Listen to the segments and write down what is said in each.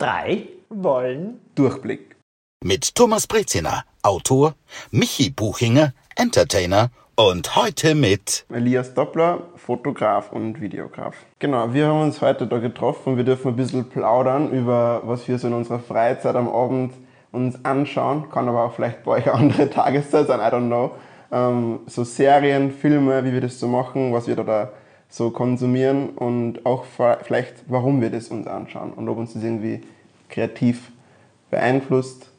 drei wollen Durchblick. Mit Thomas Breziner, Autor, Michi Buchinger, Entertainer und heute mit Elias Doppler, Fotograf und Videograf. Genau, wir haben uns heute da getroffen und wir dürfen ein bisschen plaudern über, was wir so in unserer Freizeit am Abend uns anschauen. Kann aber auch vielleicht bei euch eine andere Tageszeit sein, I don't know. Ähm, so Serien, Filme, wie wir das so machen, was wir da so konsumieren und auch vielleicht, warum wir das uns anschauen und ob uns das irgendwie kreativ beeinflusst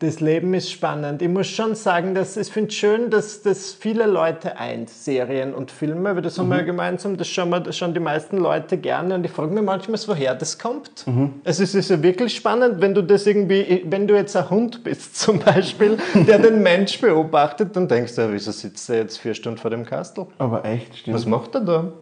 das Leben ist spannend. Ich muss schon sagen, dass ich finde es schön, dass das viele Leute eint, Serien und Filme, weil das mhm. haben wir ja gemeinsam, das schauen, wir, das schauen die meisten Leute gerne und ich frage mich manchmal, woher das kommt. Mhm. Also es ist ja wirklich spannend, wenn du das irgendwie, wenn du jetzt ein Hund bist zum Beispiel, der den Mensch beobachtet, dann denkst du, wieso sitzt er jetzt vier Stunden vor dem Kastel? Aber echt, stimmt. Was macht er da?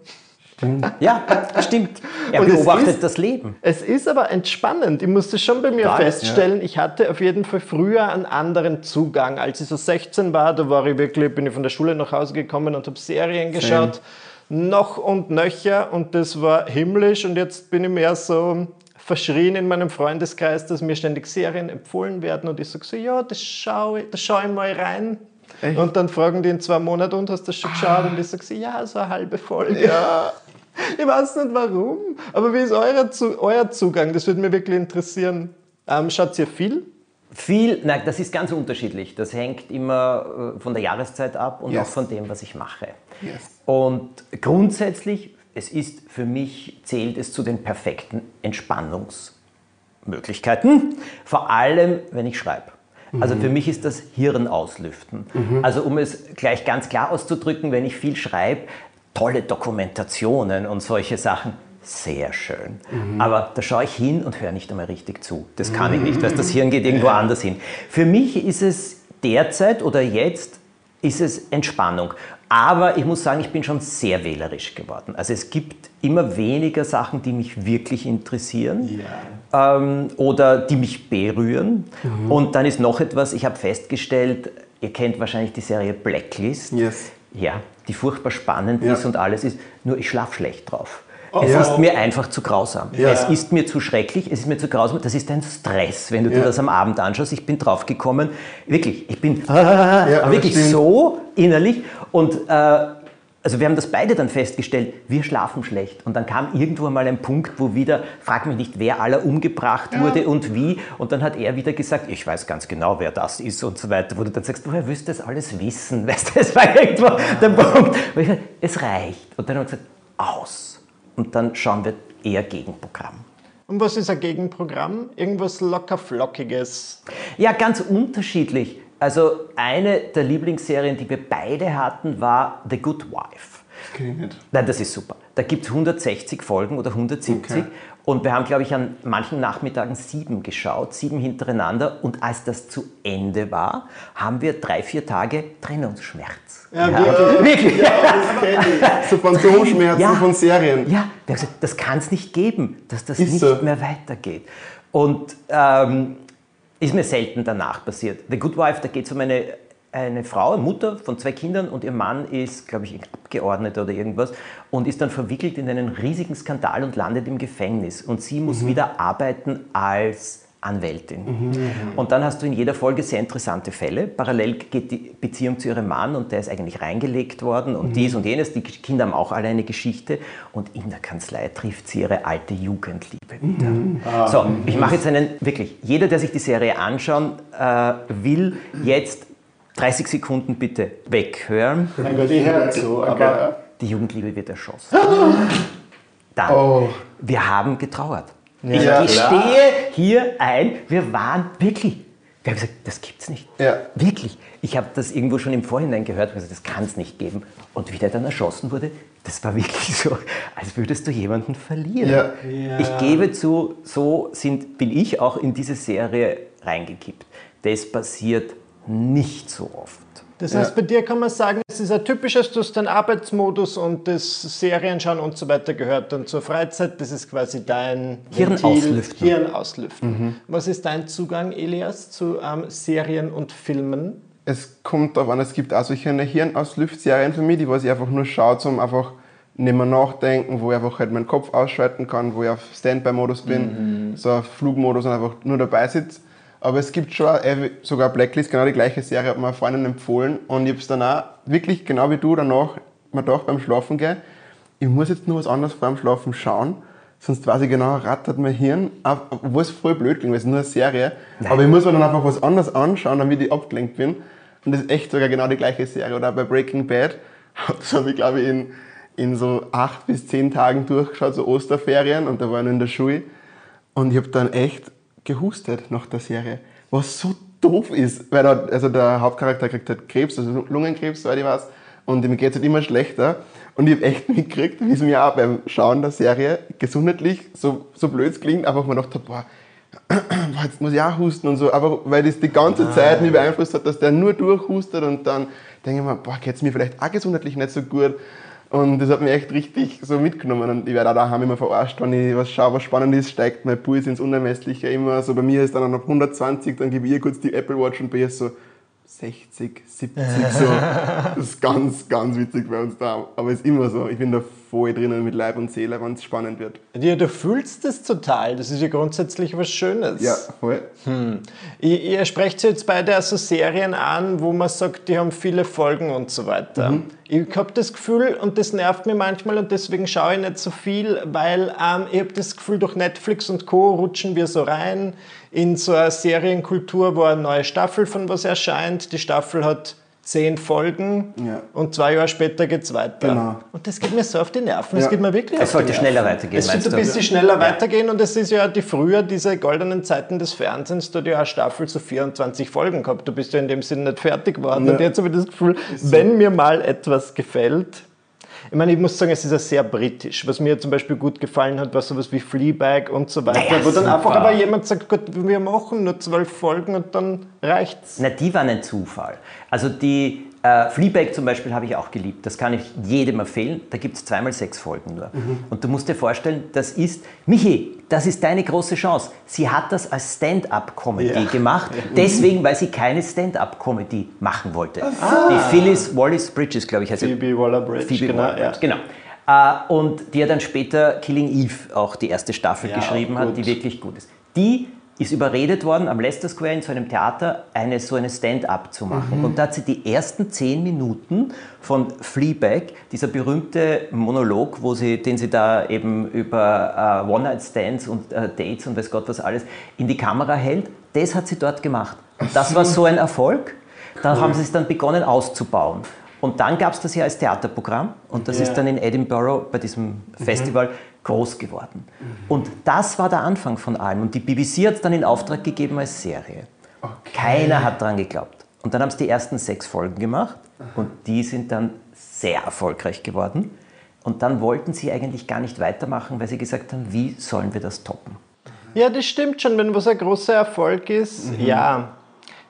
Ja, stimmt. Er und beobachtet ist, das Leben. Es ist aber entspannend. Ich musste schon bei mir Klar, feststellen, ja. ich hatte auf jeden Fall früher einen anderen Zugang. Als ich so 16 war, da war ich wirklich, bin ich von der Schule nach Hause gekommen und habe Serien geschaut. Same. Noch und nöcher und das war himmlisch und jetzt bin ich mehr so verschrien in meinem Freundeskreis, dass mir ständig Serien empfohlen werden und ich sage so, ja, das schaue ich, schau ich mal rein. Echt? Und dann fragen die in zwei Monaten, und hast du das schon geschaut? Und ich sage so, ja, so eine halbe Folge. Ja. Ich weiß nicht warum, aber wie ist euer, euer Zugang? Das würde mich wirklich interessieren. Ähm, schaut ihr viel? Viel, nein, das ist ganz unterschiedlich. Das hängt immer äh, von der Jahreszeit ab und yes. auch von dem, was ich mache. Yes. Und grundsätzlich, es ist für mich, zählt es zu den perfekten Entspannungsmöglichkeiten, vor allem, wenn ich schreibe. Also mhm. für mich ist das Hirn auslüften. Mhm. Also um es gleich ganz klar auszudrücken, wenn ich viel schreibe, tolle Dokumentationen und solche Sachen. Sehr schön. Mhm. Aber da schaue ich hin und höre nicht einmal richtig zu. Das kann ich nicht, weil das Hirn geht irgendwo anders hin. Für mich ist es derzeit oder jetzt ist es Entspannung. Aber ich muss sagen, ich bin schon sehr wählerisch geworden. Also es gibt immer weniger Sachen, die mich wirklich interessieren ja. ähm, oder die mich berühren. Mhm. Und dann ist noch etwas, ich habe festgestellt, ihr kennt wahrscheinlich die Serie Blacklist. Yes. Ja, die furchtbar spannend ja. ist und alles ist, nur ich schlafe schlecht drauf. Oh, es ja. ist mir einfach zu grausam. Ja. Es ist mir zu schrecklich, es ist mir zu grausam. Das ist ein Stress, wenn du dir das am Abend anschaust. Ich bin drauf gekommen, wirklich, ich bin wirklich so innerlich und äh, also wir haben das beide dann festgestellt, wir schlafen schlecht. Und dann kam irgendwo mal ein Punkt, wo wieder, frag mich nicht, wer aller umgebracht ja. wurde und wie. Und dann hat er wieder gesagt, ich weiß ganz genau, wer das ist und so weiter. Wo du dann sagst, woher wirst du das alles wissen? Weißt du, es war irgendwo der Punkt. Wo ich gesagt, es reicht. Und dann haben wir gesagt, aus. Und dann schauen wir eher Gegenprogramm. Und was ist ein Gegenprogramm? Irgendwas locker flockiges? Ja, ganz unterschiedlich. Also eine der Lieblingsserien, die wir beide hatten, war The Good Wife. Okay, nicht. Nein, das ist super. Da gibt es 160 Folgen oder 170 okay. und wir haben, glaube ich, an manchen Nachmittagen sieben geschaut, sieben hintereinander und als das zu Ende war, haben wir drei, vier Tage Trennungsschmerz. Ja, ja. wirklich. Ja, das kenne ich. So Phantomschmerzen ja, von Serien. Ja, das kann es nicht geben, dass das ist nicht so. mehr weitergeht. Und ähm, ist mir selten danach passiert. The Good Wife, da geht es um eine, eine Frau, Mutter von zwei Kindern und ihr Mann ist, glaube ich, Abgeordneter oder irgendwas und ist dann verwickelt in einen riesigen Skandal und landet im Gefängnis. Und sie muss mhm. wieder arbeiten als Anwältin. Mhm. Und dann hast du in jeder Folge sehr interessante Fälle. Parallel geht die Beziehung zu ihrem Mann und der ist eigentlich reingelegt worden und mhm. dies und jenes. Die Kinder haben auch alle eine Geschichte und in der Kanzlei trifft sie ihre alte Jugendliebe wieder. Mhm. Ah, so, ich mache jetzt einen, wirklich, jeder, der sich die Serie anschauen äh, will, jetzt 30 Sekunden bitte weghören. Mein Gott, ich höre zu, aber... Die Jugendliebe wird erschossen. Dann, oh. wir haben getrauert. Ja, ich gestehe hier ein, wir waren wirklich, wir haben gesagt, das gibt's nicht. Ja. Wirklich. Ich habe das irgendwo schon im Vorhinein gehört, gesagt, das kann es nicht geben. Und wie der dann erschossen wurde, das war wirklich so, als würdest du jemanden verlieren. Ja. Ja. Ich gebe zu, so sind, bin ich auch in diese Serie reingekippt. Das passiert nicht so oft. Das heißt, bei dir kann man sagen, es ist ein typisches, du hast den Arbeitsmodus und das Serienschauen und so weiter gehört dann zur Freizeit. Das ist quasi dein Hirnauslüften. Hirnauslüften. Mhm. Was ist dein Zugang, Elias, zu ähm, Serien und Filmen? Es kommt darauf an, es gibt auch solche Hirnauslüftserien für mich, die was ich einfach nur schaue, um einfach nicht mehr nachdenken, wo ich einfach halt meinen Kopf ausschalten kann, wo ich auf Standby-Modus bin, mhm. so auf Flugmodus und einfach nur dabei sitze. Aber es gibt schon, äh, sogar Blacklist, genau die gleiche Serie, hat mir eine Freundin empfohlen und ich habe es dann auch wirklich, genau wie du, danach mir gedacht beim Schlafen gehen, ich muss jetzt nur was anderes vor dem Schlafen schauen, sonst weiß ich genau, rattert mein Hirn, obwohl es voll blöd klingt, weil es nur eine Serie, Nein. aber ich muss mir dann einfach was anderes anschauen, damit ich abgelenkt bin. Und das ist echt sogar genau die gleiche Serie. Oder bei Breaking Bad, das habe ich glaube ich in, in so acht bis zehn Tagen durchgeschaut, so Osterferien, und da war ich in der Schule. Und ich habe dann echt gehustet nach der Serie, was so doof ist, weil da, also der Hauptcharakter kriegt halt Krebs, also Lungenkrebs, soweit ich weiß, und ihm geht es halt immer schlechter. Und ich habe echt mitgekriegt, wie es mir auch beim Schauen der Serie gesundheitlich so, so blöd klingt, einfach mal gedacht habe, boah, jetzt muss ich auch husten und so, aber weil das die ganze ah. Zeit mich beeinflusst hat, dass der nur durchhustet und dann denke ich mir, boah, geht es mir vielleicht auch gesundheitlich nicht so gut. Und das hat mich echt richtig so mitgenommen. Und ich werde auch daheim immer verarscht, wenn ich was schaue, was spannend ist, steigt mein Puls ins Unermessliche immer. So bei mir ist dann auf 120, dann gebe ich ihr kurz die Apple Watch und bei ihr so 60, 70 so. Das ist ganz, ganz witzig bei uns da. Aber es ist immer so. Ich bin da voll drinnen mit Leib und Seele, wenn es spannend wird. Ja, du fühlst es total. Das ist ja grundsätzlich was Schönes. Ja, voll. Hm. Ihr, ihr sprecht jetzt beide also Serien an, wo man sagt, die haben viele Folgen und so weiter. Mhm. Ich habe das Gefühl, und das nervt mir manchmal, und deswegen schaue ich nicht so viel, weil ähm, ich habe das Gefühl, durch Netflix und Co. rutschen wir so rein in so eine Serienkultur, wo eine neue Staffel von was erscheint. Die Staffel hat zehn Folgen ja. und zwei Jahre später geht es weiter. Genau. Und das geht mir so auf die Nerven. Es ja. geht mir wirklich Es sollte schneller weitergehen. Es sollte ein bisschen schneller ja. weitergehen und es ist ja die früher diese goldenen Zeiten des Fernsehens, da du ja eine Staffel zu 24 Folgen gehabt. Du bist ja in dem Sinne nicht fertig geworden. Und jetzt habe ich das Gefühl, wenn mir mal etwas gefällt, ich meine, ich muss sagen, es ist ja sehr britisch. Was mir zum Beispiel gut gefallen hat, war sowas wie Fleabag und so weiter, naja, wo dann super. einfach aber jemand sagt, Gott, wir machen nur zwölf Folgen und dann reicht's. Na, die waren ein Zufall. Also die äh, Fleabag zum Beispiel habe ich auch geliebt. Das kann ich jedem empfehlen. Da gibt es zweimal sechs Folgen nur. Mhm. Und du musst dir vorstellen, das ist, Michi, das ist deine große Chance. Sie hat das als Stand-up-Comedy ja. gemacht, deswegen, weil sie keine Stand-up-Comedy machen wollte. Ah. Die Phyllis Wallace Bridges, glaube ich, heißt sie. Phoebe Waller-Bridge, Phoebe genau. Waller ja. genau. Äh, und die ja dann später Killing Eve auch die erste Staffel ja, geschrieben hat, die wirklich gut ist. Die ist überredet worden, am Leicester Square in so einem Theater eine, so eine Stand-up zu machen. Mhm. Und da hat sie die ersten zehn Minuten von Fleabag, dieser berühmte Monolog, wo sie, den sie da eben über uh, One-Night-Stands und uh, Dates und weiß Gott was alles in die Kamera hält, das hat sie dort gemacht. Und das war so ein Erfolg. Da haben sie es dann begonnen auszubauen. Und dann gab es das ja als Theaterprogramm und das ja. ist dann in Edinburgh bei diesem mhm. Groß geworden. Mhm. Und das war der Anfang von allem. Und die BBC hat es dann in Auftrag gegeben als Serie. Okay. Keiner hat daran geglaubt. Und dann haben sie die ersten sechs Folgen gemacht und die sind dann sehr erfolgreich geworden. Und dann wollten sie eigentlich gar nicht weitermachen, weil sie gesagt haben, wie sollen wir das toppen? Ja, das stimmt schon. Wenn was ein großer Erfolg ist, mhm. ja.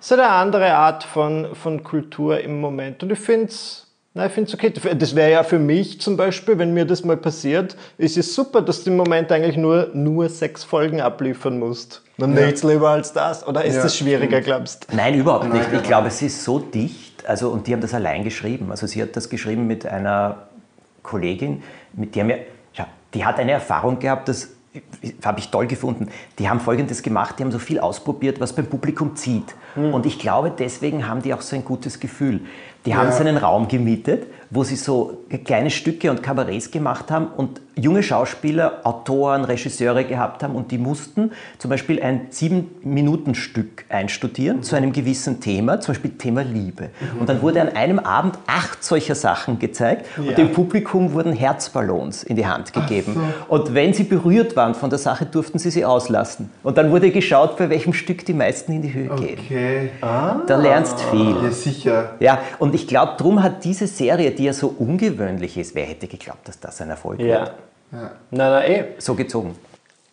Es ist eine andere Art von, von Kultur im Moment. Und ich finde es Nein, ich finde es okay. Das wäre ja für mich zum Beispiel, wenn mir das mal passiert, ist es super, dass du im Moment eigentlich nur, nur sechs Folgen abliefern musst. Dann ja. nichts lieber als das. Oder ist ja, das schwieriger, glaubst du? Nein, überhaupt nicht. Ich glaube, es ist so dicht. Also, und die haben das allein geschrieben. Also sie hat das geschrieben mit einer Kollegin, mit der mir, ja, die hat eine Erfahrung gehabt, das habe ich toll gefunden. Die haben Folgendes gemacht, die haben so viel ausprobiert, was beim Publikum zieht. Mhm. Und ich glaube, deswegen haben die auch so ein gutes Gefühl. Die haben ja. einen Raum gemietet, wo sie so kleine Stücke und Kabarets gemacht haben und junge Schauspieler, Autoren, Regisseure gehabt haben und die mussten zum Beispiel ein Sieben-Minuten-Stück einstudieren mhm. zu einem gewissen Thema, zum Beispiel Thema Liebe. Mhm. Und dann wurde an einem Abend acht solcher Sachen gezeigt ja. und dem Publikum wurden Herzballons in die Hand gegeben. So. Und wenn sie berührt waren von der Sache, durften sie sie auslassen. Und dann wurde geschaut, bei welchem Stück die meisten in die Höhe gehen. Okay. Ah. Da lernst viel. Ja, sicher. Ja, und ich glaube, darum hat diese Serie, die ja so ungewöhnlich ist, wer hätte geglaubt, dass das ein Erfolg ja. wird? Ja. Nein, nein, eh. So gezogen.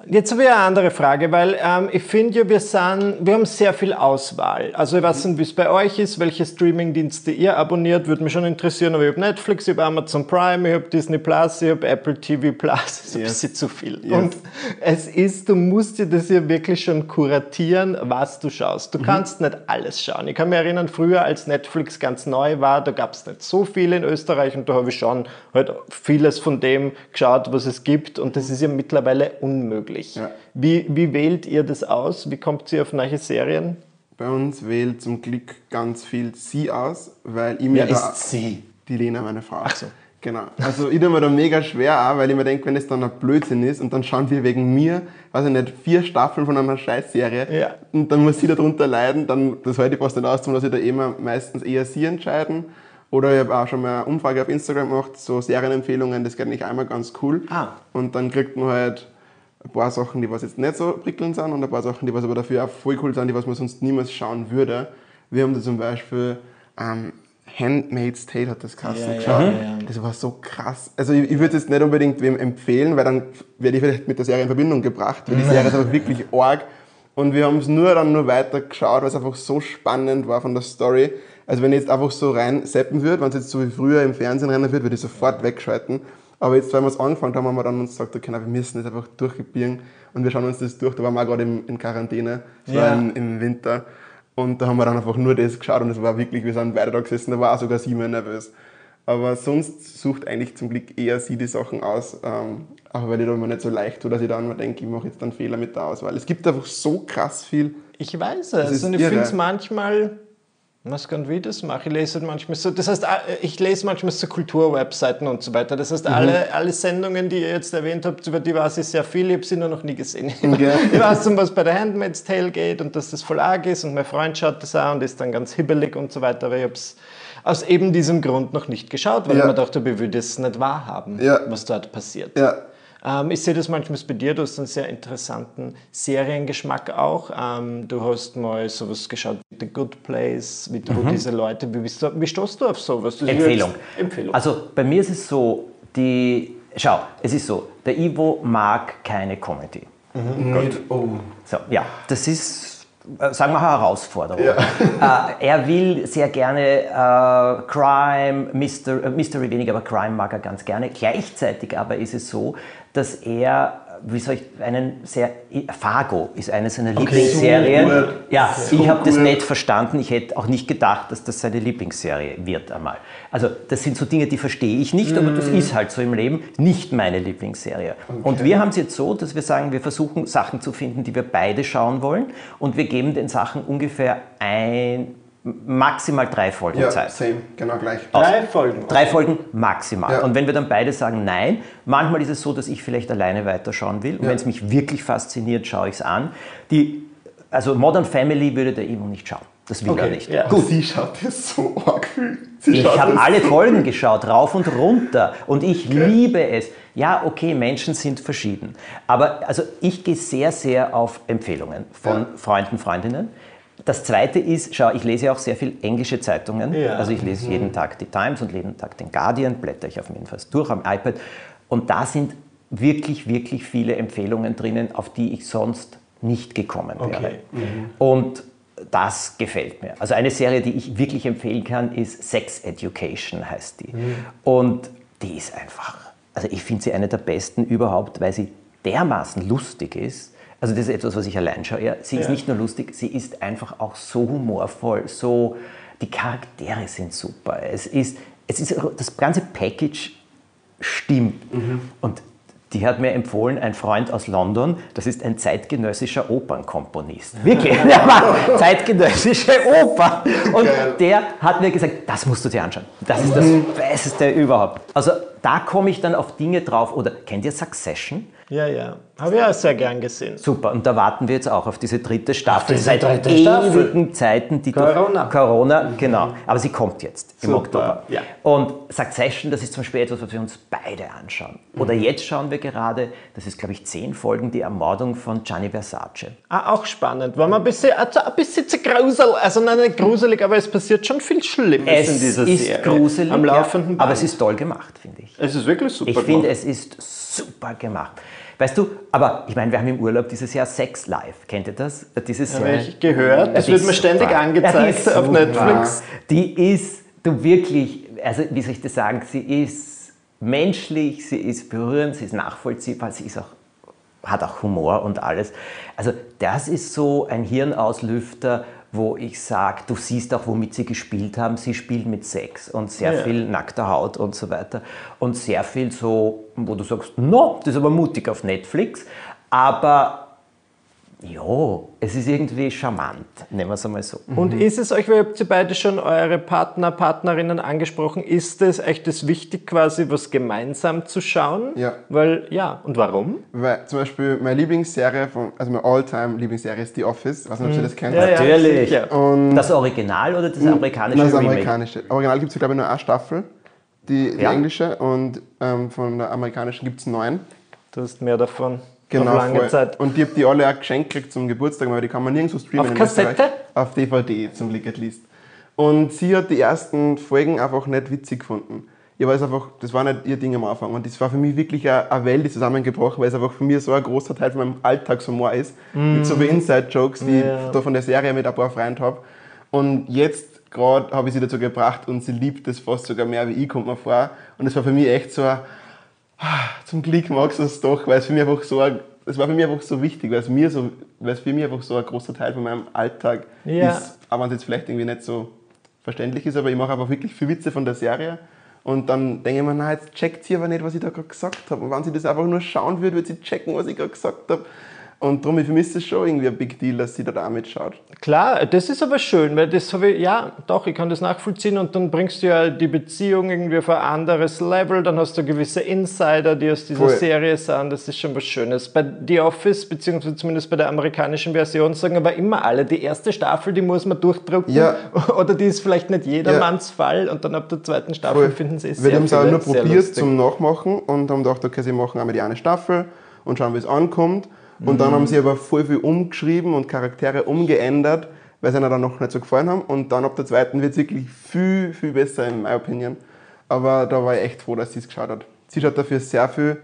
Jetzt habe ich eine andere Frage, weil ähm, ich finde ja, wir, sind, wir haben sehr viel Auswahl. Also ich weiß nicht, wie es bei euch ist, welche Streamingdienste ihr abonniert, würde mich schon interessieren. Aber ich habe Netflix, ich habe Amazon Prime, ich habe Disney Plus, ich habe Apple TV Plus. Das ist yes. ein bisschen zu viel. Yes. Und es ist, du musst dir das ja wirklich schon kuratieren, was du schaust. Du mhm. kannst nicht alles schauen. Ich kann mich erinnern, früher, als Netflix ganz neu war, da gab es nicht so viel in Österreich und da habe ich schon halt vieles von dem geschaut, was es gibt. Und das ist ja mittlerweile unmöglich möglich. Ja. Wie, wie wählt ihr das aus? Wie kommt ihr auf neue Serien? Bei uns wählt zum Glück ganz viel sie aus, weil ich mir Wer da... ist sie? Die Lena, meine Frau. Ach so. Genau. Also ich tue mir da mega schwer auch, weil ich mir denke, wenn es dann ein Blödsinn ist und dann schauen wir wegen mir, weiß ich nicht, vier Staffeln von einer Scheißserie ja. und dann muss sie darunter leiden, dann, das halte ich fast nicht aus, dass ich da immer meistens eher sie entscheiden. Oder ich habe auch schon mal eine Umfrage auf Instagram gemacht, so Serienempfehlungen, das geht nicht einmal ganz cool. Ah. Und dann kriegt man halt ein paar Sachen, die was jetzt nicht so prickelnd sind und ein paar Sachen, die was aber dafür auch voll cool sind, die was man sonst niemals schauen würde. Wir haben da zum Beispiel ähm, Handmaid's Tale hat das Kassen ja, geschaut. Ja, ja, das war so krass. Also ich, ich würde es nicht unbedingt wem empfehlen, weil dann werde ich vielleicht mit der Serie in Verbindung gebracht, weil die Serie ist einfach wirklich arg. Und wir haben es nur dann nur weiter geschaut, weil es einfach so spannend war von der Story. Also wenn ich jetzt einfach so rein seppen würde, wenn es jetzt so wie früher im Fernsehen rennen würde, würde ich sofort wegschalten. Aber jetzt, weil wir es angefangen haben, haben wir dann uns gesagt, okay, wir müssen das einfach durchgebieren und wir schauen uns das durch. Da waren wir auch gerade in Quarantäne, so ja. im, im, Winter. Und da haben wir dann einfach nur das geschaut und es war wirklich, wir sind beide da gesessen, da war auch sogar sie mehr nervös. Aber sonst sucht eigentlich zum Glück eher sie die Sachen aus, ähm, auch weil ich da immer nicht so leicht tue, dass ich dann mal denke, ich mache jetzt einen Fehler mit der Auswahl. Es gibt einfach so krass viel. Ich weiß es und ich finde es manchmal was kann wie das mache? Ich lese manchmal so, das heißt, äh, ich lese manchmal so Kulturwebseiten und so weiter. Das heißt, mhm. alle, alle Sendungen, die ihr jetzt erwähnt habt, über die weiß ich sehr viel, ich habe sie nur noch nie gesehen. Okay. Ich weiß, um was bei der Handmaid's Tale geht und dass das voll arg ist und mein Freund schaut das auch und ist dann ganz hibbelig und so weiter, aber ich habe es aus eben diesem Grund noch nicht geschaut, weil ja. ich mir dachte, ich würde es nicht wahrhaben, ja. was dort passiert. Ja. Ähm, ich sehe das manchmal bei dir, du hast einen sehr interessanten Seriengeschmack auch. Ähm, du hast mal sowas geschaut wie The Good Place, wie du mhm. diese Leute, wie, bist du, wie stoßt du auf sowas? Das Empfehlung. Empfehlung. Also bei mir ist es so, die, schau, es ist so, der Ivo mag keine Comedy. Mhm. Gut. Oh. So, ja, das ist sagen wir Herausforderung. Ja. Äh, er will sehr gerne äh, Crime, Mystery, äh, Mystery weniger, aber Crime mag er ganz gerne. Gleichzeitig aber ist es so, dass er wie soll ich, einen sehr, Fargo ist eine seiner okay, Lieblingsserien. So ja, so ich habe das nicht verstanden. Ich hätte auch nicht gedacht, dass das seine Lieblingsserie wird einmal. Also das sind so Dinge, die verstehe ich nicht, mm. aber das mm. ist halt so im Leben nicht meine Lieblingsserie. Okay. Und wir haben es jetzt so, dass wir sagen, wir versuchen Sachen zu finden, die wir beide schauen wollen und wir geben den Sachen ungefähr ein maximal drei Folgen ja, Zeit. Same, genau gleich. Drei Folgen. Drei Folgen maximal. Ja. Und wenn wir dann beide sagen nein, manchmal ist es so, dass ich vielleicht alleine weiterschauen will. Und ja. wenn es mich wirklich fasziniert, schaue ich es an. Die, also Modern Family würde der Ivo nicht schauen. Das will okay. er nicht. Ja. Gut. Sie schaut das so arg viel. Sie ich habe alle Folgen geschaut, rauf und runter. Und ich okay. liebe es. Ja, okay, Menschen sind verschieden. Aber also ich gehe sehr, sehr auf Empfehlungen von ja. Freunden, Freundinnen. Das Zweite ist, schau, ich lese ja auch sehr viel englische Zeitungen. Ja. Also ich lese mhm. jeden Tag die Times und jeden Tag den Guardian, blätter ich auf jeden Fall durch am iPad. Und da sind wirklich, wirklich viele Empfehlungen drinnen, auf die ich sonst nicht gekommen wäre. Okay. Mhm. Und das gefällt mir. Also eine Serie, die ich wirklich empfehlen kann, ist Sex Education, heißt die. Mhm. Und die ist einfach, also ich finde sie eine der besten überhaupt, weil sie dermaßen lustig ist also das ist etwas, was ich allein schaue. Ja, sie ist nicht nur lustig, sie ist einfach auch so humorvoll, so die Charaktere sind super. Es ist, es ist das ganze Package stimmt. Mhm. Und die hat mir empfohlen, ein Freund aus London, das ist ein zeitgenössischer Opernkomponist. Wirklich, der macht zeitgenössische Opern. Und der hat mir gesagt, das musst du dir anschauen. Das ist das mhm. Beste überhaupt. Also da komme ich dann auf Dinge drauf. Oder kennt ihr Succession? Ja, ja. Habe ich auch sehr gern gesehen. Super, und da warten wir jetzt auch auf diese dritte Staffel. Diese Seit dritte ewigen Staffel. Zeiten, die Corona. Corona, mhm. genau. Aber sie kommt jetzt im Super. Oktober. Ja. Und Succession, das ist zum Beispiel etwas, was wir uns beide anschauen. Oder mhm. jetzt schauen wir gerade, das ist glaube ich zehn Folgen, die Ermordung von Gianni Versace. Ah, auch spannend. War man ein bisschen, also ein bisschen zu gruselig, also nicht gruselig, aber es passiert schon viel Schlimmes es in dieser ist Serie. gruselig, am laufenden ja, aber es ist toll gemacht, finde ich. Es ist wirklich super Ich finde, es ist super gemacht. Weißt du, aber ich meine, wir haben im Urlaub dieses Jahr Sex Live. Kennt ihr das? Dieses Habe ich gehört. Das wird mir ständig super. angezeigt ja, auf Netflix. Die ist, du wirklich, also wie soll ich das sagen, sie ist menschlich, sie ist berührend, sie ist nachvollziehbar, sie ist auch hat auch Humor und alles. Also das ist so ein Hirnauslüfter, wo ich sage, du siehst auch, womit sie gespielt haben. Sie spielen mit Sex und sehr ja. viel nackter Haut und so weiter. Und sehr viel so, wo du sagst, no, das ist aber mutig auf Netflix. Aber ja, es ist irgendwie charmant, nehmen wir es einmal so. Und mhm. ist es euch, weil ihr habt beide schon eure Partner, Partnerinnen angesprochen, ist es echt das wichtig, quasi was gemeinsam zu schauen? Ja. Weil, ja, und warum? Weil zum Beispiel meine Lieblingsserie, von, also meine All-Time-Lieblingsserie ist The Office. Ich weiß nicht, ob ihr mhm. das kennt. Ja, Natürlich. Ja, und das Original oder das amerikanische Nein, das amerikanische. Original gibt es, glaube ich, nur eine Staffel, die, die ja. englische, und ähm, von der amerikanischen gibt es neun. Du hast mehr davon. Genau, lange voll. Zeit. Und ich habe die alle auch geschenkt gekriegt zum Geburtstag, weil die kann man nirgendwo streamen. Auf Kassette? Auf DVD zum Glück at least. Und sie hat die ersten Folgen einfach nicht witzig gefunden. Ich weiß einfach, das war nicht ihr Ding am Anfang. Und das war für mich wirklich eine Welt, die zusammengebrochen, weil es einfach für mich so ein großer Teil von meinem Alltagshumor ist. Mm. Mit so wie Inside-Jokes, die yeah. ich da von der Serie mit ein paar Freunden habe. Und jetzt gerade habe ich sie dazu gebracht und sie liebt es fast sogar mehr wie ich, kommt mir vor. Und es war für mich echt so ein zum Glück magst du es doch, weil es für mich einfach so ein, es war für mich einfach so wichtig, weil es mir so, weil es für mich einfach so ein großer Teil von meinem Alltag ja. ist, auch wenn es jetzt vielleicht irgendwie nicht so verständlich ist, aber ich mache einfach wirklich viel Witze von der Serie und dann denke ich mir, na, jetzt checkt sie aber nicht, was ich da gerade gesagt habe. Und wenn sie das einfach nur schauen würde, würde sie checken, was ich gerade gesagt habe. Und darum, mich ist es schon irgendwie ein Big Deal, dass sie da, da mitschaut. Klar, das ist aber schön, weil das habe ich, ja, doch, ich kann das nachvollziehen und dann bringst du ja die Beziehung irgendwie auf ein anderes Level, dann hast du gewisse Insider, die aus dieser Voll. Serie sind, das ist schon was Schönes. Bei The Office, beziehungsweise zumindest bei der amerikanischen Version, sagen aber immer alle, die erste Staffel, die muss man durchdrucken ja. oder die ist vielleicht nicht jedermanns ja. Fall und dann ab der zweiten Staffel Voll. finden sie es sehr Wir haben es auch nur probiert zum Nachmachen und haben gedacht, okay, sie machen einmal die eine Staffel und schauen, wie es ankommt. Und dann haben sie aber voll viel umgeschrieben und Charaktere umgeändert, weil sie ihnen dann noch nicht so gefallen haben. Und dann ab der zweiten wird es wirklich viel, viel besser, in meiner Opinion. Aber da war ich echt froh, dass sie es geschaut hat. Sie schaut dafür sehr viel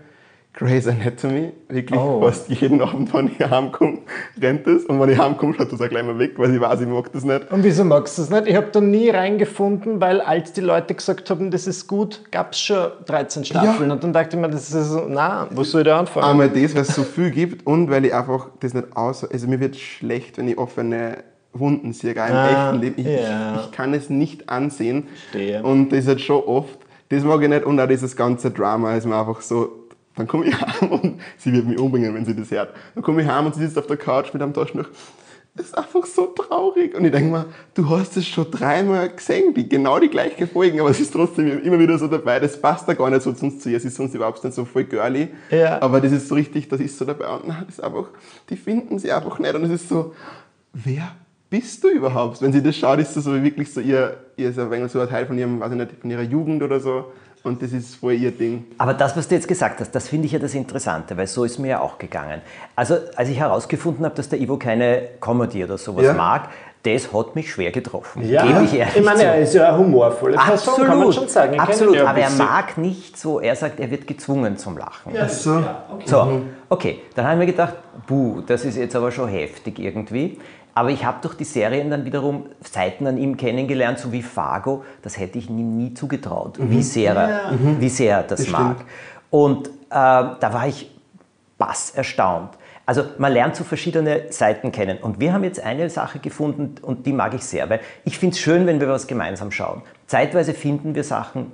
Grey's Anatomy, wirklich oh. fast jeden Abend, wenn ich heimkomme, rennt es. Und wenn ich heimkomme, schaut das auch gleich mal weg, weil ich weiß, ich mag das nicht. Und wieso magst du das nicht? Ich habe da nie reingefunden, weil als die Leute gesagt haben, das ist gut, gab es schon 13 Staffeln. Ja. Und dann dachte ich mir, das ist so, na, wo soll ich da anfangen? Einmal das, weil es so viel gibt und weil ich einfach das nicht aus... Also mir wird schlecht, wenn ich offene Wunden sehe, gar im ah, echten Leben. Ich, ja. ich, ich, kann es nicht ansehen. Verstehe. Und das ist halt schon oft. Das mag ich nicht und auch dieses ganze Drama ist mir einfach so dann komme ich heim und sie wird mich umbringen, wenn sie das hört. Dann komme ich heim und sie sitzt auf der Couch mit einem Taschentuch. Das ist einfach so traurig. Und ich denke mir, du hast es schon dreimal gesehen, die, genau die gleichen Folgen, aber es ist trotzdem immer wieder so dabei. Das passt da gar nicht so sonst zu ihr. Sie ist sonst überhaupt nicht so voll girly. Ja. Aber das ist so richtig, das ist so dabei. Und nein, das ist einfach, die finden sie einfach nicht. Und es ist so, wer bist du überhaupt? Wenn sie das schaut, ist das so wirklich so ihr, ihr ist ein wenig so ein Teil von ihrem, weiß ich nicht, von ihrer Jugend oder so. Und das ist voll ihr Ding. Aber das, was du jetzt gesagt hast, das finde ich ja das Interessante, weil so ist mir ja auch gegangen. Also, als ich herausgefunden habe, dass der Ivo keine Comedy oder sowas ja. mag, das hat mich schwer getroffen. Ja, Gebe ich ehrlich ich meine, er ist ja eine humorvolle Person, Absolut. kann man schon sagen. Ich Absolut, aber er mag nicht so, er sagt, er wird gezwungen zum Lachen. Ja, so. Ja, okay. so, mhm. okay. Dann haben wir gedacht, buh, das ist jetzt aber schon heftig irgendwie. Aber ich habe durch die Serien dann wiederum Seiten an ihm kennengelernt, so wie Fargo. Das hätte ich ihm nie zugetraut, mhm. wie, sehr er, ja. wie sehr er das, das mag. Und äh, da war ich bass erstaunt. Also man lernt so verschiedene Seiten kennen. Und wir haben jetzt eine Sache gefunden und die mag ich sehr, weil ich finde es schön, wenn wir was gemeinsam schauen. Zeitweise finden wir Sachen,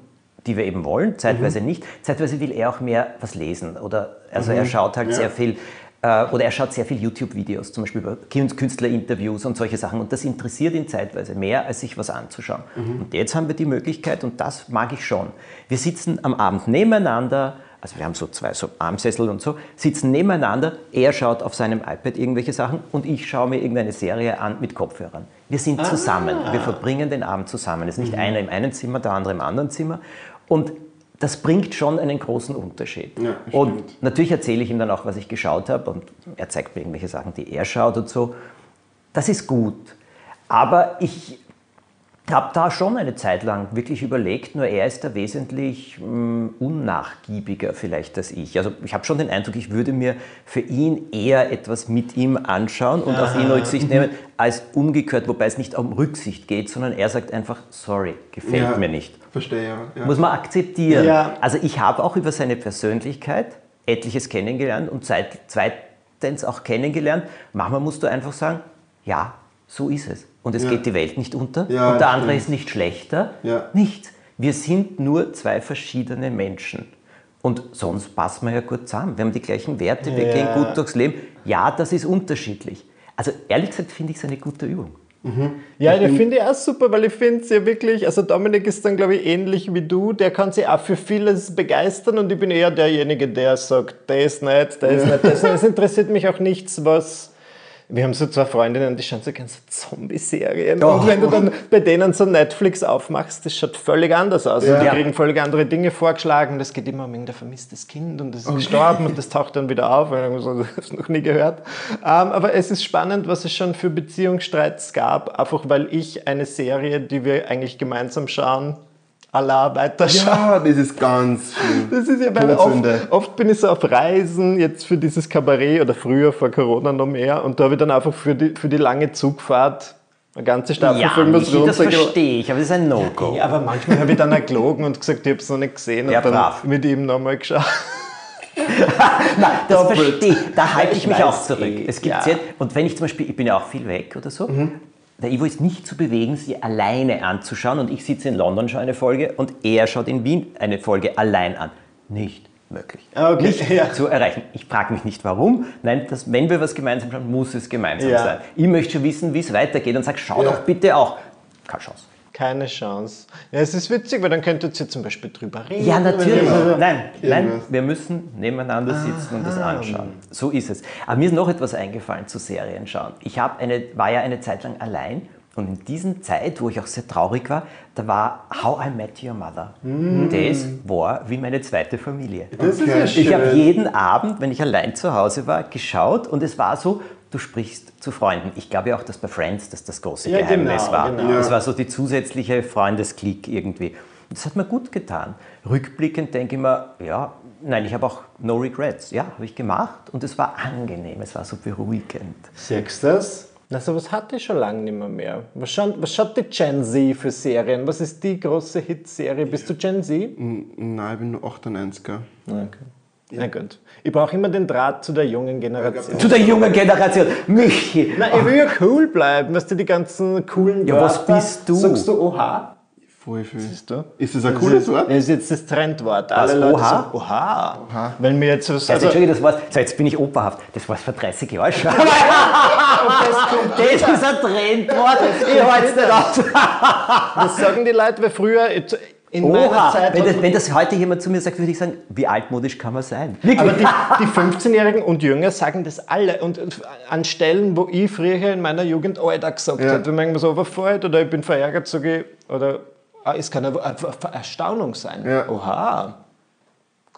die wir eben wollen, zeitweise mhm. nicht. Zeitweise will er auch mehr was lesen. Oder also mhm. er schaut halt ja. sehr viel oder er schaut sehr viel YouTube-Videos, zum Beispiel über Künstlerinterviews und solche Sachen. Und das interessiert ihn zeitweise mehr, als sich was anzuschauen. Mhm. Und jetzt haben wir die Möglichkeit, und das mag ich schon. Wir sitzen am Abend nebeneinander, also wir haben so zwei so Armsessel und so, sitzen nebeneinander, er schaut auf seinem iPad irgendwelche Sachen und ich schaue mir irgendeine Serie an mit Kopfhörern. Wir sind ah. zusammen, wir verbringen den Abend zusammen. Es ist nicht mhm. einer im einen Zimmer, der andere im anderen Zimmer. Und das bringt schon einen großen Unterschied. Ja, und natürlich erzähle ich ihm dann auch, was ich geschaut habe und er zeigt mir irgendwelche Sachen, die er schaut und so. Das ist gut. Aber ich, habe da schon eine Zeit lang wirklich überlegt, nur er ist da wesentlich mh, hm, unnachgiebiger vielleicht als ich. Also ich habe schon den Eindruck, ich würde mir für ihn eher etwas mit ihm anschauen und Aha. auf ihn Rücksicht nehmen, als umgekehrt, wobei es nicht um Rücksicht geht, sondern er sagt einfach, sorry, gefällt ja, mir nicht. Verstehe, ja. ja. Muss man akzeptieren. Ja. Also ich habe auch über seine Persönlichkeit etliches kennengelernt und zweitens auch kennengelernt. Manchmal musst du einfach sagen, ja, so ist es. Und es ja. geht die Welt nicht unter. Ja, und der andere stimmt. ist nicht schlechter. Ja. Nichts. Wir sind nur zwei verschiedene Menschen. Und sonst passen wir ja gut zusammen. Wir haben die gleichen Werte, wir gehen gut durchs Leben. Ja, das ist unterschiedlich. Also ehrlich gesagt finde ich es eine gute Übung. Mhm. Ja, ich finde ich auch super, weil ich finde es ja wirklich, also Dominik ist dann, glaube ich, ähnlich wie du, der kann sich auch für vieles begeistern und ich bin eher derjenige, der sagt, das nicht, das nicht, das nicht. Es interessiert mich auch nichts, was wir haben so zwei Freundinnen, die schauen so ganz Zombie-Serien. Oh. Und wenn du dann bei denen so Netflix aufmachst, das schaut völlig anders aus. Ja. Und die kriegen völlig andere Dinge vorgeschlagen. Das geht immer um ein vermisstes Kind und das ist okay. gestorben und das taucht dann wieder auf. Ich habe das noch nie gehört. Um, ähm, aber es ist spannend, was es schon für Beziehungsstreits gab, einfach weil ich eine Serie, die wir eigentlich gemeinsam schauen, Allah weiterschauen. Ja, das ist ganz schön. Das ist ja bei oft, oft bin ich so auf Reisen, jetzt für dieses Kabarett oder früher vor Corona noch mehr und da habe ich dann einfach für die, für die lange Zugfahrt eine ganze Staffel ja, Film was runter. Das verstehe ich, aber das ist ein No-Go. Ja, aber manchmal habe ich dann auch gelogen und gesagt, ich habe es noch nicht gesehen ja, und dann brav. mit ihm nochmal geschaut. Nein, das verstehe ich. Da halte ich, ich mich auch zurück. Eh, es gibt ja. Sehr, und wenn ich zum Beispiel, ich bin ja auch viel weg oder so, mhm der Ivo ist nicht zu bewegen, sie alleine anzuschauen und ich sitze in London, schaue eine Folge und er schaut in Wien eine Folge allein an. Nicht möglich. Ah, okay, nicht ja. zu erreichen. Ich frage mich nicht warum. Nein, das, wenn wir was gemeinsam schauen, muss es gemeinsam ja. sein. Ich möchte schon wissen, wie es weitergeht und sage, schau ja. doch bitte auch. Keine Chance. Keine Chance. Ja, es ist witzig, weil dann könntet ihr zum Beispiel drüber reden. Ja, natürlich. Nein, nein, wir müssen nebeneinander sitzen Aha. und das anschauen. So ist es. Aber mir ist noch etwas eingefallen zu Serien schauen. Ich eine, war ja eine Zeit lang allein und in dieser Zeit, wo ich auch sehr traurig war, da war How I Met Your Mother. Mm. Das war wie meine zweite Familie. Das okay. ist ja ich habe jeden Abend, wenn ich allein zu Hause war, geschaut und es war so, du sprichst zu Freunden. Ich glaube ja auch, dass bei Friends das das große ja, Geheimnis genau, war. Genau. Das war so die zusätzliche Freundesklick irgendwie. Das hat mir gut getan. Rückblickend denke ich mir, ja, nein, ich habe auch no regrets. Ja, habe ich gemacht und es war angenehm, es war so beruhigend. Siehst du das? Na, sowas hatte ich schon lange nicht mehr. mehr. Was, schaut, was schaut die Gen Z für Serien? Was ist die große Hitserie? Bist du Gen Z? Nein, ich bin nur 98er. Okay. Ja. Na gut. Ich brauche immer den Draht zu der jungen Generation. Zu der jungen Generation. Michi. Nein, ich will ja cool bleiben. Weißt du, die ganzen coolen Ja, Wörter. was bist du? Sagst du Oha? Voll viel. Siehst du? Ist das ein das cooles Wort? Das ist jetzt das Trendwort. Alle Leute Oha? Sagen, Oha. Oha. Wenn mir jetzt was. Also, Entschuldigung, das war's. So, jetzt bin ich operhaft. Das war's vor 30 Jahren schon. das, das ist ein Trendwort. Ich halte es nicht aus. das sagen die Leute, weil früher. In Oha, Zeit wenn das, wenn das, heute jemand zu mir sagt, würde ich sagen, wie altmodisch kann man sein? Wirklich? Aber die, die 15-Jährigen und Jünger sagen das alle. Und an Stellen, wo ich früher in meiner Jugend Alter gesagt ja. habe, wenn man irgendwas overfällt oder ich bin verärgert, sage ich, oder Ah, es kann eine Erstaunung sein. Ja. Oha,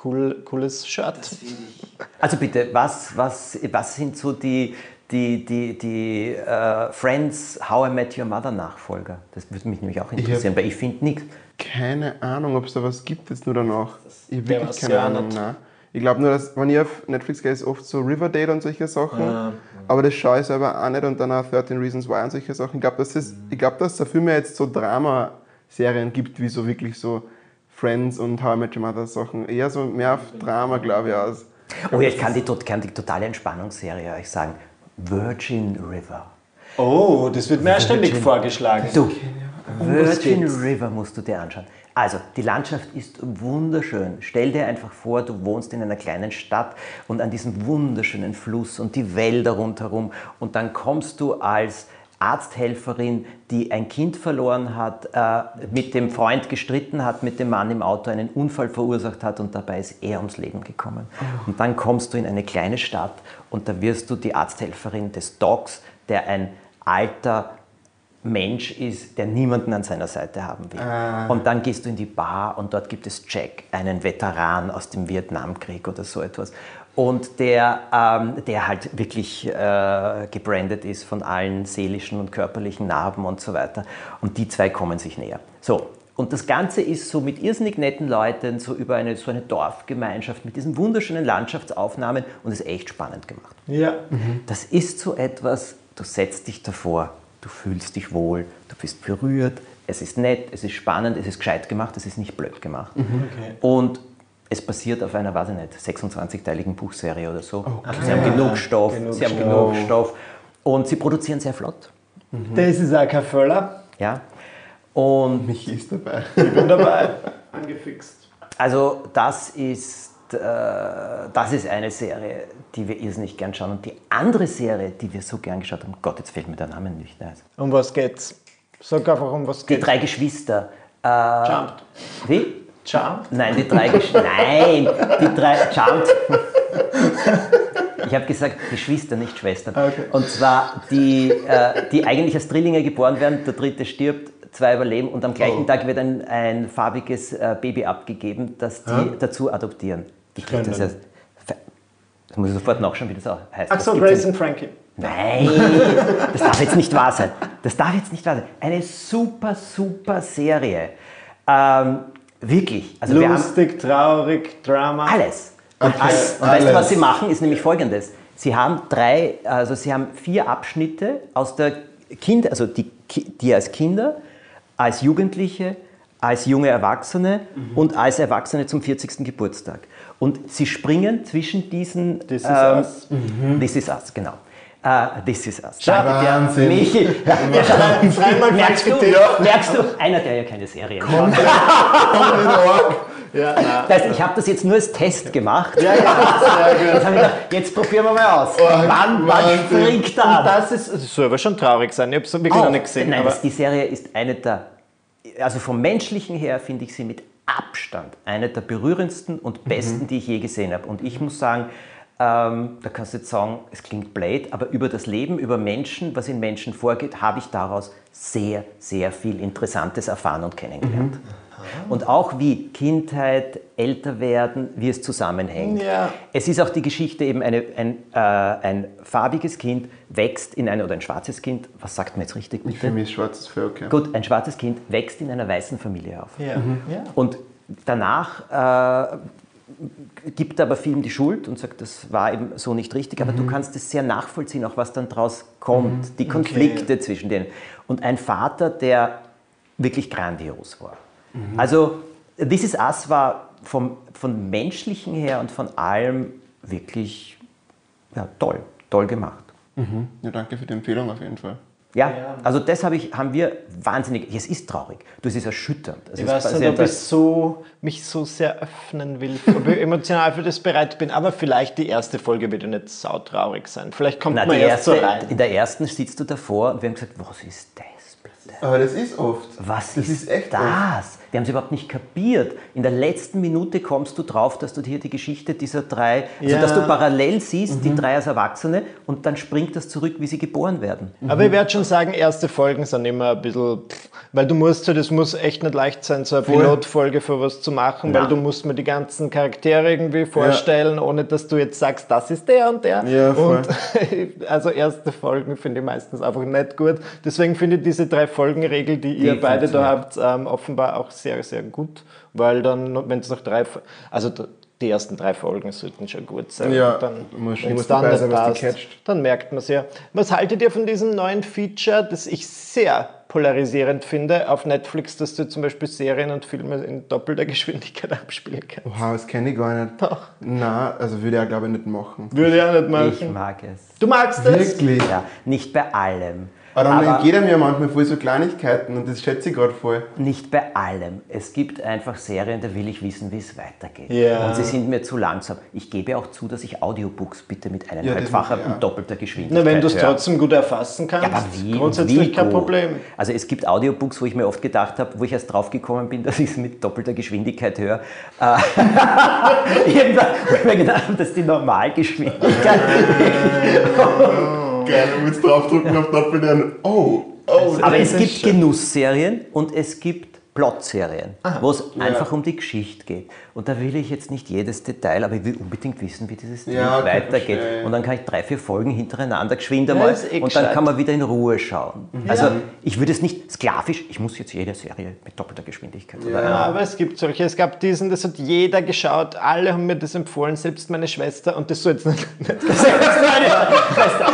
cool, cooles Shirt. Also bitte, was, was, was sind so die, die, die, die uh, Friends How I Met Your Mother Nachfolger? Das würde mich nämlich auch interessieren, ich weil ich finde nichts. Keine Ahnung, ob es da was gibt jetzt nur danach. Ich habe wirklich keine Ahnung. Nein. Ich glaube nur, dass, wenn ich auf Netflix gehe, ist oft so Riverdale und solche Sachen. Ja. Aber das schaue ich selber auch nicht und dann auch 13 Reasons Why und solche Sachen. Ich glaube, dass, das, glaub, dass der Film jetzt so Drama Serien gibt, wie so wirklich so Friends und How I Met Your Mother Sachen. Eher so mehr auf Drama, glaube ich, aus. Oh ja, ich kann die, kann die totale Entspannungsserie euch sagen. Virgin River. Oh, das wird mir ständig vorgeschlagen. Du, Virgin River musst du dir anschauen. Also, die Landschaft ist wunderschön. Stell dir einfach vor, du wohnst in einer kleinen Stadt und an diesem wunderschönen Fluss und die Wälder rundherum und dann kommst du als Arzthelferin, die ein Kind verloren hat, äh, mit dem Freund gestritten hat, mit dem Mann im Auto einen Unfall verursacht hat und dabei ist er ums Leben gekommen. Oh. Und dann kommst du in eine kleine Stadt und da wirst du die Arzthelferin des Dogs, der ein alter Mensch ist, der niemanden an seiner Seite haben will. Ah. Und dann gehst du in die Bar und dort gibt es Jack, einen Veteran aus dem Vietnamkrieg oder so etwas. und der, ähm, der halt wirklich äh, gebrandet ist von allen seelischen und körperlichen Narben und so weiter. Und die zwei kommen sich näher. So, und das Ganze ist so mit irrsinnig netten Leuten, so über eine, so eine Dorfgemeinschaft, mit diesen wunderschönen Landschaftsaufnahmen und ist echt spannend gemacht. Ja. Mhm. Das ist so etwas, du setzt dich davor, du fühlst dich wohl, du bist berührt, es ist nett, es ist spannend, es ist gescheit gemacht, es ist nicht blöd gemacht. Mhm. Okay. Und es basiert auf einer, weiß ich nicht, 26-teiligen Buchserie oder so. Okay. Sie haben genug Stoff, genug sie haben Stoff. genug Stoff und sie produzieren sehr flott. Mhm. Das ist auch kein Völler. Ja. Und Michi ist dabei. Ich bin dabei. Angefixt. Also das ist, das ist eine Serie, die wir irrsinnig gern schauen. Und die andere Serie, die wir so gern geschaut haben, Gott, jetzt fällt mir der Name nicht ein. Um was geht's? Sag einfach, um was geht's. Die drei Geschwister. Äh, Jumped. Wie? Jumped? Nein, die drei Geschwister. Nein, die drei. Jumped. Ich habe gesagt Geschwister, nicht Schwestern. Okay. Und zwar die, äh, die eigentlich als Drillinge geboren werden, der dritte stirbt, zwei überleben und am gleichen oh. Tag wird ein, ein farbiges äh, Baby abgegeben, das die ja? dazu adoptieren. Die kriegt das, heißt, das muss ich sofort nachschauen, wie das auch heißt. Ach so, Grace und Frankie. Nein, das darf jetzt nicht wahr sein. Das darf jetzt nicht wahr sein. Eine super, super Serie. Ähm, wirklich. Also Lustig, traurig, Drama. Alles. Und, okay, alles. und weißt du, was sie machen, ist nämlich folgendes. Sie haben drei, also sie haben vier Abschnitte aus der Kind, also die, die als Kinder, als Jugendliche, als junge Erwachsene mhm. und als Erwachsene zum 40. Geburtstag. Und sie springen zwischen diesen. This is ähm, us. Mhm. This is us, genau. Uh, this is us. Wahnsinn. Michi, ja, ja, merkst, du, merkst du, einer, der ja keine Serie macht. Ja, das heißt, ich habe das jetzt nur als Test gemacht. Ja, ja. Jetzt, gedacht, jetzt probieren wir mal aus. Oh, wann, wann springt da? das ist, das soll aber schon traurig sein. Ich habe es wirklich oh, noch nicht gesehen. Nein, das, die Serie ist eine der, also vom Menschlichen her finde ich sie mit Abstand eine der berührendsten und besten, mhm. die ich je gesehen habe. Und ich muss sagen, ähm, da kannst du jetzt sagen, es klingt blöd, aber über das Leben, über Menschen, was in Menschen vorgeht, habe ich daraus sehr, sehr viel Interessantes erfahren und kennengelernt. Mhm. Und auch wie Kindheit, älter werden, wie es zusammenhängt. Ja. Es ist auch die Geschichte eben, eine, ein, äh, ein farbiges Kind wächst in ein, oder ein schwarzes Kind, was sagt man jetzt richtig bitte? Für mich schwarzes Volk, okay. Gut, ein schwarzes Kind wächst in einer weißen Familie auf. Ja. Mhm. Ja. Und danach äh, gibt aber Film die Schuld und sagt, das war eben so nicht richtig, aber mhm. du kannst es sehr nachvollziehen, auch was dann daraus kommt, mhm. die Konflikte okay. zwischen denen. Und ein Vater, der wirklich grandios war. Mhm. Also This Is Us war vom, von menschlichen her und von allem wirklich ja, toll, toll gemacht. Mhm. Ja, danke für die Empfehlung auf jeden Fall. Ja, also das hab ich, haben wir wahnsinnig, es ist traurig, das ist erschütternd. Das ich ist weiß nicht, ob ich so, mich so sehr öffnen will, ob ich emotional für das bereit bin, aber vielleicht die erste Folge wird ja nicht sautraurig sein. Vielleicht kommt Na, man erst erste, so rein. In der ersten sitzt du davor und wir haben gesagt, was ist das bitte? Aber das ist oft. Was das ist, ist echt das? Oft. Wir haben es überhaupt nicht kapiert. In der letzten Minute kommst du drauf, dass du hier die Geschichte dieser drei, also ja. dass du parallel siehst, mhm. die drei als Erwachsene und dann springt das zurück, wie sie geboren werden. Mhm. Aber ich werde schon sagen, erste Folgen sind immer ein bisschen, weil du musst, das muss echt nicht leicht sein, so eine Voll. Pilotfolge für was zu machen, ja. weil du musst mir die ganzen Charaktere irgendwie vorstellen, ja. ohne dass du jetzt sagst, das ist der und der. Ja, voll. Und also erste Folgen finde ich meistens einfach nicht gut. Deswegen finde ich diese drei Folgenregel, die, die ihr beide da habt, ähm, offenbar auch sehr, sehr gut, weil dann, wenn es noch drei, also die ersten drei Folgen sollten schon gut sein. Ja, dann, wenn es dann nicht passt, dann merkt man es ja. Was haltet ihr von diesem neuen Feature, das ich sehr polarisierend finde, auf Netflix, dass du zum Beispiel Serien und Filme in doppelter Geschwindigkeit abspielen kannst? Wow, das kenne ich gar nicht. Doch. Na, also würde ich glaube ich nicht machen. Würde ich auch nicht machen. Ich mag es. Du magst es? Wirklich? Ja, nicht bei allem. Aber dann aber geht mir manchmal voll so Kleinigkeiten und das schätze ich gerade voll. Nicht bei allem. Es gibt einfach Serien, da will ich wissen, wie es weitergeht. Ja. Und sie sind mir zu langsam. Ich gebe auch zu, dass ich Audiobooks bitte mit eineinhalbfacher ja, ja. und doppelter Geschwindigkeit Na, wenn du es trotzdem gut erfassen kannst, ja, aber wie, grundsätzlich wie kein Problem. Also es gibt Audiobooks, wo ich mir oft gedacht habe, wo ich erst drauf gekommen bin, dass ich es mit doppelter Geschwindigkeit höre. Äh, ich mir gedacht habe, dass die Normalgeschwindigkeit Geil, du willst draufdrücken ja. auf Doppeln, oh, oh. Aber es gibt Genussserien und es gibt Plot-Serien, wo es ja. einfach um die Geschichte geht. Und da will ich jetzt nicht jedes Detail, aber ich will unbedingt wissen, wie dieses Ding ja, weitergeht. Und dann kann ich drei, vier Folgen hintereinander geschwind einmal eh und dann kann man wieder in Ruhe schauen. Mhm. Also ich würde es nicht sklavisch, ich muss jetzt jede Serie mit doppelter Geschwindigkeit. Ja, aber es gibt solche, es gab diesen, das hat jeder geschaut, alle haben mir das empfohlen, selbst meine Schwester und das so jetzt nicht. Das jetzt meine Schwester.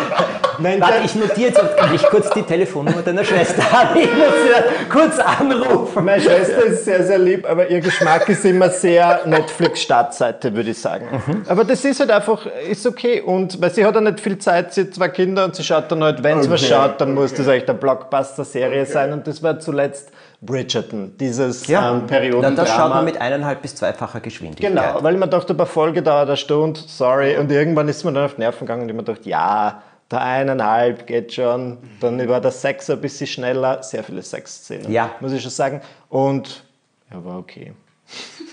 Nein, Warte, ich notiere jetzt, kann ich kurz die Telefonnummer deiner Schwester haben? Ich muss sie kurz anrufen. Meine Schwester ist sehr, sehr lieb, aber ihr Geschmack ist immer sehr Netflix-Startseite, würde ich sagen. Mhm. Aber das ist halt einfach, ist okay. Und weil sie hat ja nicht viel Zeit, sie hat zwei Kinder und sie schaut dann halt, wenn sie okay. was schaut, dann muss das echt eine Blockbuster-Serie okay. sein. Und das war zuletzt Bridgerton, dieses ja, ähm, Periodendrama. Das schaut man mit eineinhalb bis zweifacher Geschwindigkeit. Genau, weil man dachte, bei Folge dauert eine Stunde, sorry. Und irgendwann ist man dann auf Nerven gegangen und man dachte, ja, der eineinhalb geht schon. Dann war der Sex ein bisschen schneller. Sehr viele Sexszenen, ja. muss ich schon sagen. Und ja, war okay.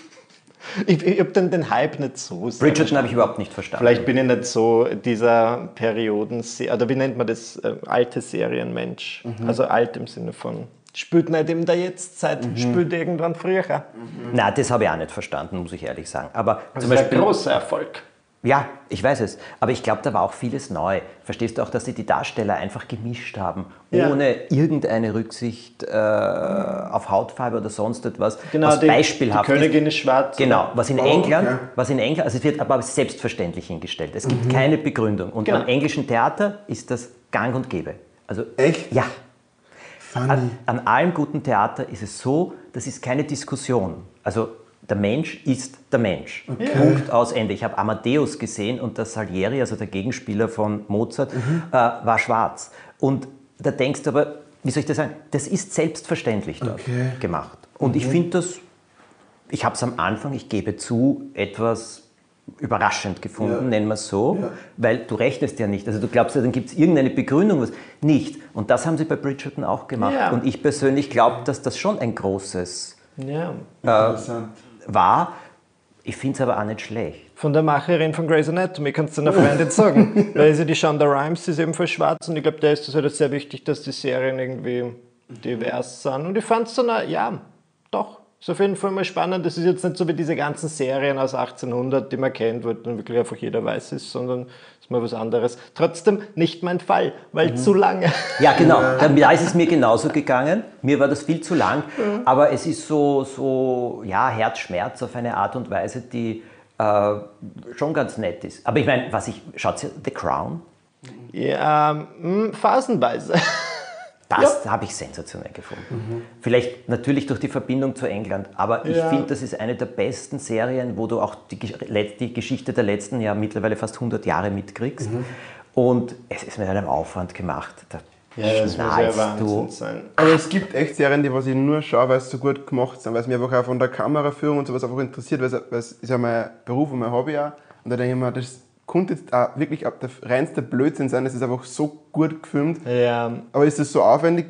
ich, ich habe den, den Hype nicht so sehr. Bridgerton habe ich überhaupt nicht verstanden. Vielleicht bin ich nicht so dieser Perioden, oder wie nennt man das, äh, alte Serienmensch. Mhm. Also alt im Sinne von spielt nicht in der Jetztzeit, mhm. spielt irgendwann früher. Mhm. Nein, das habe ich auch nicht verstanden, muss ich ehrlich sagen. Aber das zum ist Beispiel, ein großer Erfolg. Ja, ich weiß es. Aber ich glaube, da war auch vieles neu. Verstehst du auch, dass sie die Darsteller einfach gemischt haben, ja. ohne irgendeine Rücksicht äh, auf Hautfarbe oder sonst etwas? Genau, was die, beispielhaft die Königin ist schwarz. Genau, was in oh, England, okay. was in England, also es wird aber selbstverständlich hingestellt. Es gibt mhm. keine Begründung. Und genau. beim englischen Theater ist das gang und gäbe. Also, Echt? Ja. An, an allem guten Theater ist es so, das ist keine Diskussion. Also der Mensch ist der Mensch. Okay. Punkt aus Ende. Ich habe Amadeus gesehen und der Salieri, also der Gegenspieler von Mozart, mhm. äh, war schwarz. Und da denkst du aber, wie soll ich das sagen, das ist selbstverständlich dort okay. gemacht. Und mhm. ich finde das, ich habe es am Anfang, ich gebe zu, etwas überraschend gefunden, ja. nennen wir es so, ja. weil du rechnest ja nicht. Also du glaubst ja, dann gibt es irgendeine Begründung, was nicht. Und das haben sie bei Bridgerton auch gemacht. Ja. Und ich persönlich glaube, dass das schon ein großes ja. Äh, war. Ich finde es aber auch nicht schlecht. Von der Macherin von Grey's Anatomy kannst du einer Freundin sagen. Weil sie die Shonda Rhimes ist ebenfalls schwarz und ich glaube, da ist es halt sehr wichtig, dass die Serien irgendwie divers sind. Und ich fand es dann, auch, ja, doch, ist auf jeden Fall mal spannend. Das ist jetzt nicht so wie diese ganzen Serien aus 1800, die man kennt, wo dann wirklich einfach jeder weiß ist, sondern ist mal was anderes. Trotzdem nicht mein Fall, weil mhm. zu lange. Ja, genau. Da ist es mir genauso gegangen. Mir war das viel zu lang. Mhm. Aber es ist so, so ja, Herzschmerz auf eine Art und Weise, die äh, schon ganz nett ist. Aber ich meine, was ich, schaut The Crown? Ja, mh, hm, phasenweise. Das ja. habe ich sensationell gefunden. Mhm. Vielleicht natürlich durch die Verbindung zu England, aber ich ja. finde, das ist eine der besten Serien, wo du auch die, die, Geschichte der letzten ja mittlerweile fast 100 Jahre mitkriegst. Mhm. Und es ist mit einem Aufwand gemacht. Da ja, das muss ja Wahnsinn du. sein. Aber es gibt echt Serien, die was ich nur schaue, weil es so gut gemacht sind, weil es mich einfach auch von der Kameraführung und sowas einfach interessiert, weil es, weil es ist ja mein Beruf und mein Hobby auch. Und da denke ich mir, das konnte jetzt auch wirklich der reinste Blödsinn sein. Es ist einfach so gut gefilmt. Ja. Aber ist das so aufwendig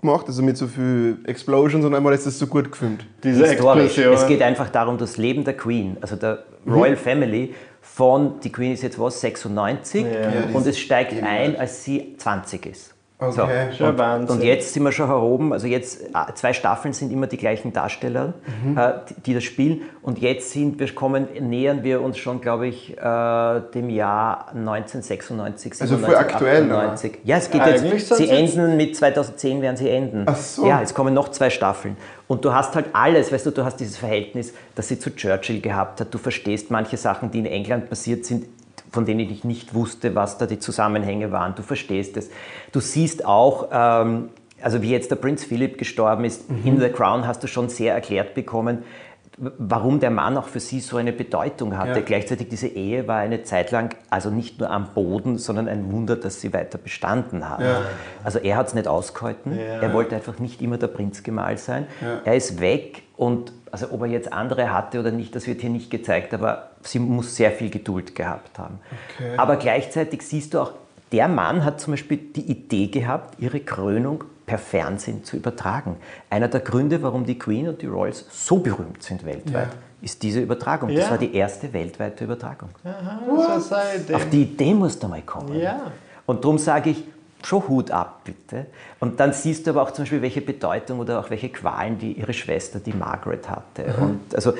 gemacht, also mit so viel Explosions und einmal ist das so gut gefilmt? Diese Explosion. Es geht einfach darum, das Leben der Queen, also der Royal mhm. Family, von, die Queen ist jetzt was, 96 ja. und es steigt ein, als sie 20 ist. Okay. So. Und, Wahnsinn. und jetzt sind wir schon heroben, also jetzt äh, zwei Staffeln sind immer die gleichen Darsteller, mhm. äh, die, die, das spielen. Und jetzt sind wir kommen, nähern wir uns schon, glaube ich, äh, dem Jahr 1996, 97, Also voll aktuell 98. Ja, es geht Eigentlich jetzt, sie enden mit 2010 werden sie enden. Ach so. Ja, es kommen noch zwei Staffeln. Und du hast halt alles, weißt du, du hast dieses Verhältnis, das sie zu Churchill gehabt hat. Du verstehst manche Sachen, die in England passiert sind, von denen ich nicht wusste, was da die Zusammenhänge waren. Du verstehst es. Du siehst auch, ähm, also wie jetzt der Prinz Philipp gestorben ist, mhm. in The Crown hast du schon sehr erklärt bekommen, warum der Mann auch für sie so eine Bedeutung hatte. Ja. Gleichzeitig diese Ehe war eine Zeit lang also nicht nur am Boden, sondern ein Wunder, dass sie weiter bestanden hat. Ja. Also er hat es nicht ausgehalten. Ja. Er wollte einfach nicht immer der Prinzgemahl sein. Er ist weg und also ob er jetzt andere hatte oder nicht, das wird hier nicht gezeigt, aber sie muss sehr viel Geduld gehabt haben. Okay. Aber gleichzeitig siehst du auch, der Mann hat zum Beispiel die Idee gehabt, ihre Krönung per Fernsehen zu übertragen. Einer der Gründe, warum die Queen und die Royals so berühmt sind weltweit, ja. ist diese Übertragung. Ja. Das war die erste weltweite Übertragung. Aha, Auf die Idee musst du mal kommen. Ja. Und darum sage ich, schon Hut ab, bitte. Und dann siehst du aber auch zum Beispiel, welche Bedeutung oder auch welche Qualen die ihre Schwester, die Margaret, hatte. Mhm. Und also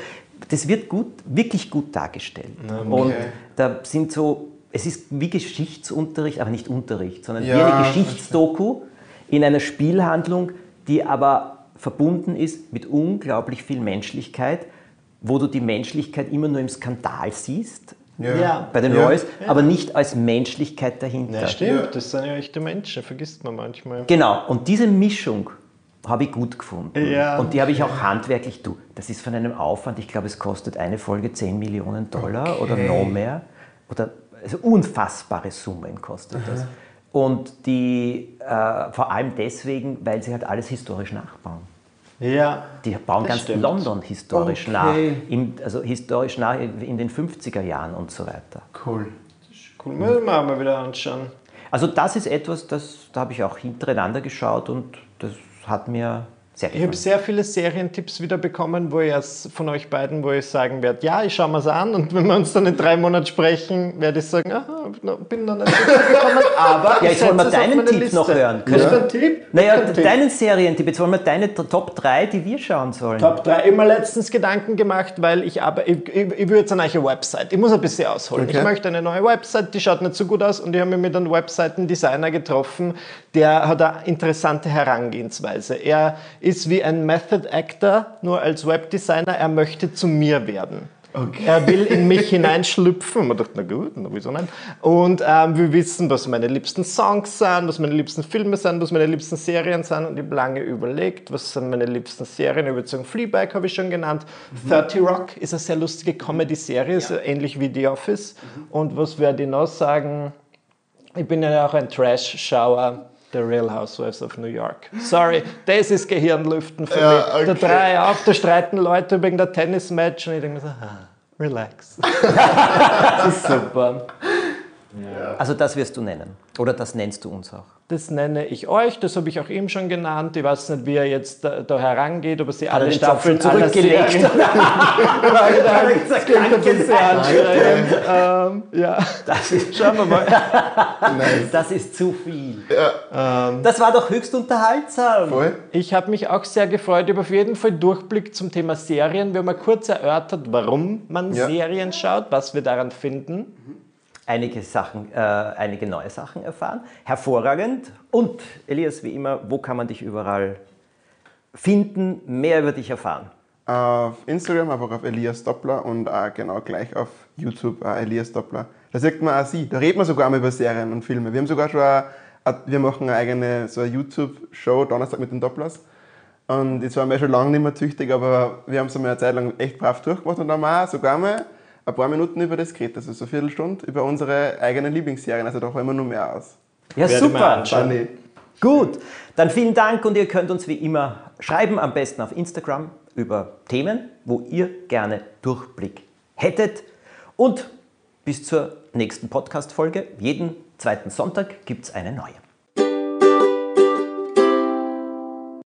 das wird gut, wirklich gut dargestellt. Okay. Und da sind so, es ist wie Geschichtsunterricht, aber nicht Unterricht, sondern ja, wie eine Geschichtsdoku in einer Spielhandlung, die aber verbunden ist mit unglaublich viel Menschlichkeit, wo du die Menschlichkeit immer nur im Skandal siehst, ja. ja. bei den ja. Royals, ja. aber nicht als Menschlichkeit dahinter. Ja, stimmt, das sind ja echte Menschen, vergisst man manchmal. Genau, und diese Mischung habe ich gut gefunden. Ja. Und die habe ich auch handwerklich, du, das ist von einem Aufwand, ich glaube, es kostet eine Folge 10 Millionen Dollar okay. oder noch mehr. Oder also unfassbare Summen kostet Aha. das. Und die äh, vor allem deswegen, weil sie halt alles historisch nachbauen. Ja, die bauen ganz stimmt. London historisch okay. nach, im, also historisch nach in den 50er Jahren und so weiter. Cool. cool. Müssen wir mal wieder anschauen. Also das ist etwas, das, da habe ich auch hintereinander geschaut und das hat mir sehr ich habe sehr viele Serientipps wieder bekommen, wo ich von euch beiden, wo ich sagen werde, ja, ich schaue mir es an und wenn wir uns dann in drei Monaten sprechen, werde ich sagen, aha, bin noch nicht gekommen, aber ja, jetzt wollen wir deinen Tipp Liste. noch hören. Ja. Ist ein Tipp? Naja, deinen Serientipp, jetzt wollen wir deine Top 3, die wir schauen sollen. Top 3, immer letztens Gedanken gemacht, weil ich aber, ich, ich, ich will jetzt eine neue Website, ich muss ein bisschen ausholen. Okay. Ich möchte eine neue Website, die schaut nicht so gut aus und ich habe mich mit einem Webseitendesigner getroffen, der hat eine interessante Herangehensweise. Er ist wie ein Method Actor, nur als Webdesigner, er möchte zu mir werden. Okay. Er will in mich hineinschlüpfen. Und man dachte, na gut, na wieso nicht? Und ähm, wir wissen, was meine liebsten Songs sind, was meine liebsten Filme sind, was meine liebsten Serien sind. Und ich habe lange überlegt, was sind meine liebsten Serien. Überzeugung Fleabag habe ich schon genannt. Mhm. 30 Rock ist eine sehr lustige Comedy-Serie, ja. ähnlich wie The Office. Mhm. Und was werde ich noch sagen? Ich bin ja auch ein Trash-Schauer. The Real Housewives of New York. Sorry, das ist Gehirnlüften für ja, mich. Okay. Da drei auf, da streiten Leute wegen der Tennismatch und ich denke mir so, ah, relax. das ist super. Ja. Also das wirst du nennen. Oder das nennst du uns auch. Das nenne ich euch, das habe ich auch ihm schon genannt. Ich weiß nicht, wie er jetzt da, da herangeht, ob er sie alle Staffeln zurückgelegt Das klingt ein bisschen anstrengend. ähm, ja. Das ist, Schauen wir mal. Das ist zu viel. Ja. Ähm, das war doch höchst unterhaltsam. Voll. Ich habe mich auch sehr gefreut über auf jeden Fall Durchblick zum Thema Serien. Wir haben mal kurz erörtert, warum man ja. Serien schaut, was wir daran finden. Einige Sachen, äh, einige neue Sachen erfahren. Hervorragend. Und Elias, wie immer, wo kann man dich überall finden, mehr über dich erfahren? Auf Instagram, einfach auf Elias Doppler und auch genau gleich auf YouTube auch Elias Doppler. Da sieht man auch sie. Da reden wir sogar mal über Serien und Filme. Wir haben sogar schon eine, wir machen eine eigene so YouTube-Show Donnerstag mit den Dopplers. Und jetzt waren wir schon lange nicht mehr züchtig, aber wir haben es einmal eine Zeit lang echt brav durchgemacht und haben wir sogar mal ein paar Minuten über das geredet, also so eine Viertelstunde über unsere eigenen Lieblingsserien. Also da holen wir noch mehr aus. Ja, Werde super. Gut, dann vielen Dank und ihr könnt uns wie immer schreiben, am besten auf Instagram über Themen, wo ihr gerne Durchblick hättet. Und bis zur nächsten Podcast-Folge. Jeden zweiten Sonntag gibt es eine neue.